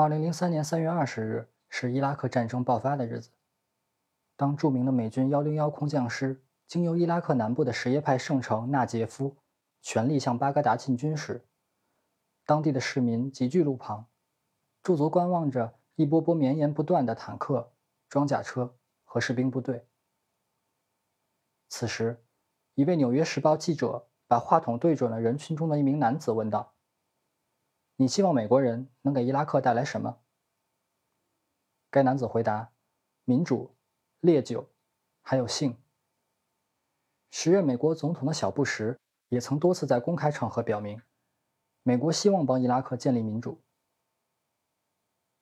二零零三年三月二十日是伊拉克战争爆发的日子。当著名的美军幺零幺空降师经由伊拉克南部的什叶派圣城纳杰夫，全力向巴格达进军时，当地的市民集聚路旁，驻足观望着一波波绵延不断的坦克、装甲车和士兵部队。此时，一位《纽约时报》记者把话筒对准了人群中的一名男子，问道。你希望美国人能给伊拉克带来什么？该男子回答：民主、烈酒，还有性。时任美国总统的小布什也曾多次在公开场合表明，美国希望帮伊拉克建立民主。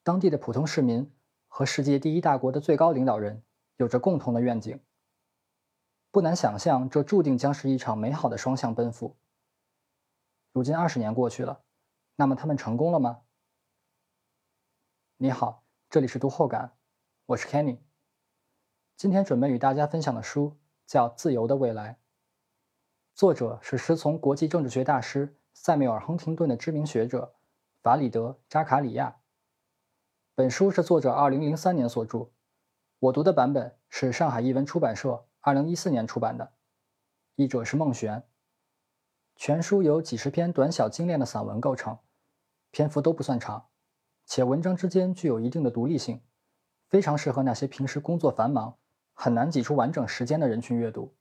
当地的普通市民和世界第一大国的最高领导人有着共同的愿景。不难想象，这注定将是一场美好的双向奔赴。如今二十年过去了。那么他们成功了吗？你好，这里是读后感，我是 Kenny。今天准备与大家分享的书叫《自由的未来》，作者是师从国际政治学大师塞缪尔·亨廷顿的知名学者法里德·扎卡里亚。本书是作者2003年所著，我读的版本是上海译文出版社2014年出版的，译者是孟璇。全书由几十篇短小精炼的散文构成。篇幅都不算长，且文章之间具有一定的独立性，非常适合那些平时工作繁忙、很难挤出完整时间的人群阅读。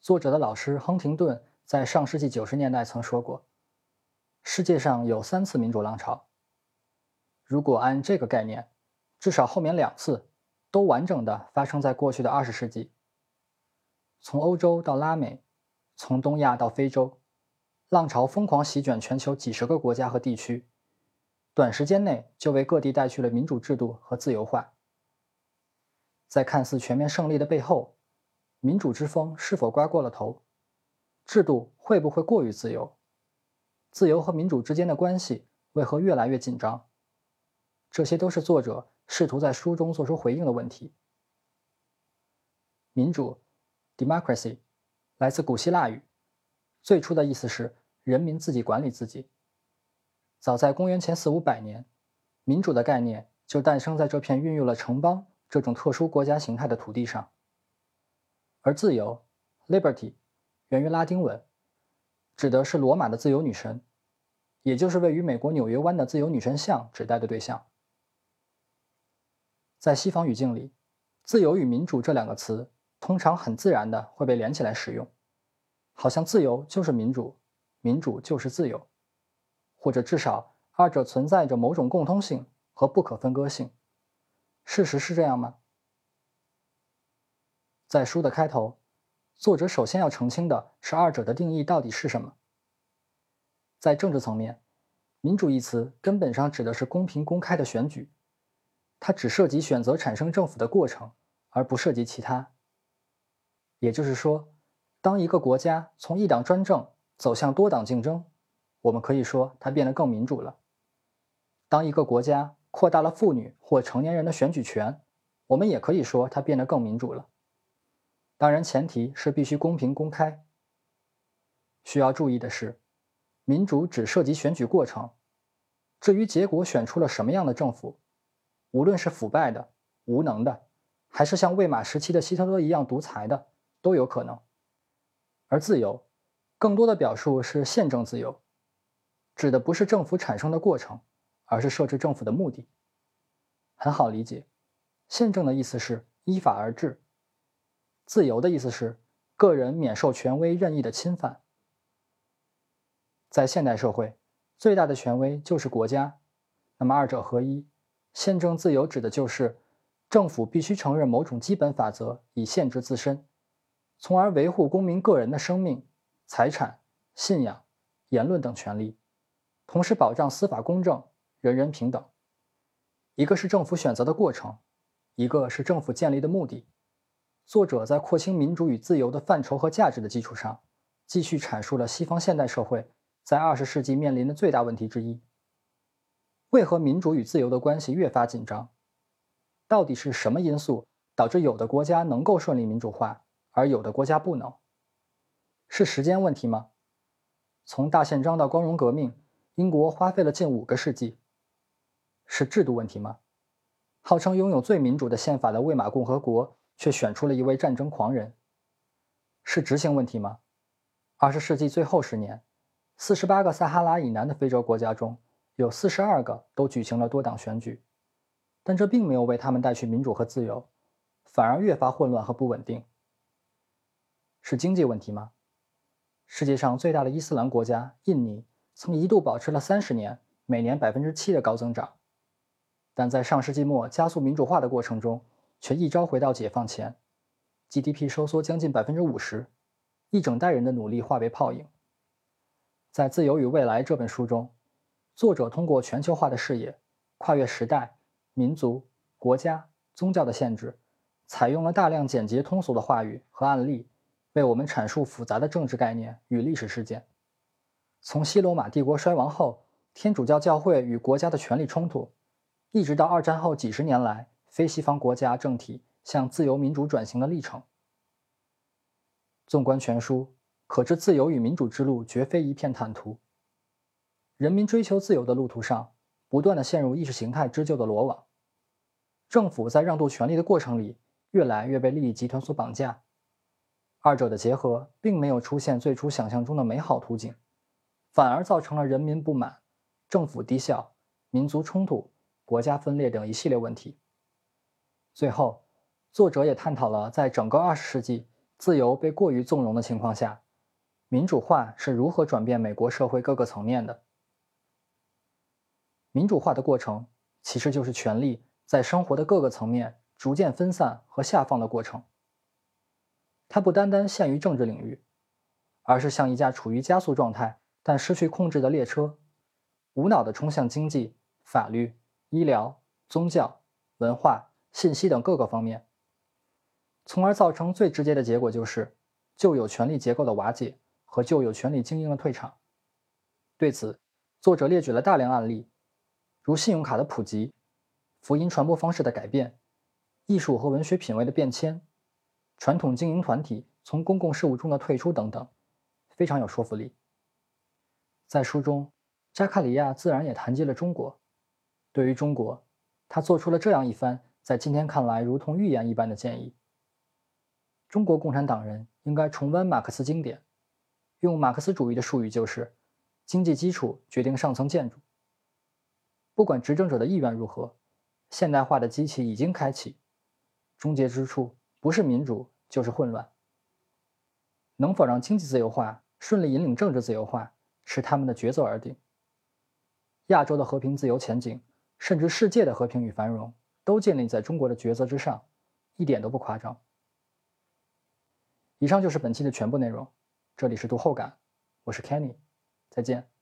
作者的老师亨廷顿在上世纪九十年代曾说过：“世界上有三次民主浪潮。如果按这个概念，至少后面两次都完整的发生在过去的二十世纪。从欧洲到拉美，从东亚到非洲。”浪潮疯狂席卷全球几十个国家和地区，短时间内就为各地带去了民主制度和自由化。在看似全面胜利的背后，民主之风是否刮过了头？制度会不会过于自由？自由和民主之间的关系为何越来越紧张？这些都是作者试图在书中做出回应的问题。民主 （democracy） 来自古希腊语，最初的意思是。人民自己管理自己。早在公元前四五百年，民主的概念就诞生在这片孕育了城邦这种特殊国家形态的土地上。而自由 （liberty） 源于拉丁文，指的是罗马的自由女神，也就是位于美国纽约湾的自由女神像指代的对象。在西方语境里，自由与民主这两个词通常很自然的会被连起来使用，好像自由就是民主。民主就是自由，或者至少二者存在着某种共通性和不可分割性。事实是这样吗？在书的开头，作者首先要澄清的是二者的定义到底是什么。在政治层面，“民主”一词根本上指的是公平公开的选举，它只涉及选择产生政府的过程，而不涉及其他。也就是说，当一个国家从一党专政，走向多党竞争，我们可以说它变得更民主了。当一个国家扩大了妇女或成年人的选举权，我们也可以说它变得更民主了。当然，前提是必须公平公开。需要注意的是，民主只涉及选举过程，至于结果选出了什么样的政府，无论是腐败的、无能的，还是像魏玛时期的希特勒一样独裁的，都有可能。而自由。更多的表述是宪政自由，指的不是政府产生的过程，而是设置政府的目的。很好理解，宪政的意思是依法而治，自由的意思是个人免受权威任意的侵犯。在现代社会，最大的权威就是国家，那么二者合一，宪政自由指的就是政府必须承认某种基本法则以限制自身，从而维护公民个人的生命。财产、信仰、言论等权利，同时保障司法公正、人人平等。一个是政府选择的过程，一个是政府建立的目的。作者在廓清民主与自由的范畴和价值的基础上，继续阐述了西方现代社会在二十世纪面临的最大问题之一：为何民主与自由的关系越发紧张？到底是什么因素导致有的国家能够顺利民主化，而有的国家不能？是时间问题吗？从大宪章到光荣革命，英国花费了近五个世纪。是制度问题吗？号称拥有最民主的宪法的魏玛共和国却选出了一位战争狂人，是执行问题吗？二十世纪最后十年，四十八个撒哈拉以南的非洲国家中有四十二个都举行了多党选举，但这并没有为他们带去民主和自由，反而越发混乱和不稳定。是经济问题吗？世界上最大的伊斯兰国家印尼曾一度保持了三十年每年百分之七的高增长。但在上世纪末加速民主化的过程中，却一朝回到解放前，GDP 收缩将近百分之五十，一整代人的努力化为泡影。在《自由与未来》这本书中，作者通过全球化的视野，跨越时代、民族、国家、宗教的限制，采用了大量简洁通俗的话语和案例，为我们阐述复杂的政治概念与历史事件。从西罗马帝国衰亡后，天主教教会与国家的权力冲突。一直到二战后几十年来，非西方国家政体向自由民主转型的历程。纵观全书，可知自由与民主之路绝非一片坦途。人民追求自由的路途上，不断的陷入意识形态织就的罗网。政府在让渡权力的过程里，越来越被利益集团所绑架。二者的结合，并没有出现最初想象中的美好图景，反而造成了人民不满、政府低效、民族冲突。国家分裂等一系列问题。最后，作者也探讨了在整个二十世纪自由被过于纵容的情况下，民主化是如何转变美国社会各个层面的。民主化的过程其实就是权力在生活的各个层面逐渐分散和下放的过程。它不单单限于政治领域，而是像一架处于加速状态但失去控制的列车，无脑地冲向经济、法律。医疗、宗教、文化、信息等各个方面，从而造成最直接的结果就是旧有权力结构的瓦解和旧有权力精英的退场。对此，作者列举了大量案例，如信用卡的普及、福音传播方式的改变、艺术和文学品味的变迁、传统经营团体从公共事务中的退出等等，非常有说服力。在书中，扎卡里亚自然也谈及了中国。对于中国，他做出了这样一番在今天看来如同预言一般的建议：中国共产党人应该重温马克思经典，用马克思主义的术语就是“经济基础决定上层建筑”。不管执政者的意愿如何，现代化的机器已经开启，终结之处不是民主就是混乱。能否让经济自由化顺利引领政治自由化，是他们的抉择而定。亚洲的和平自由前景。甚至世界的和平与繁荣都建立在中国的抉择之上，一点都不夸张。以上就是本期的全部内容，这里是读后感，我是 Kenny，再见。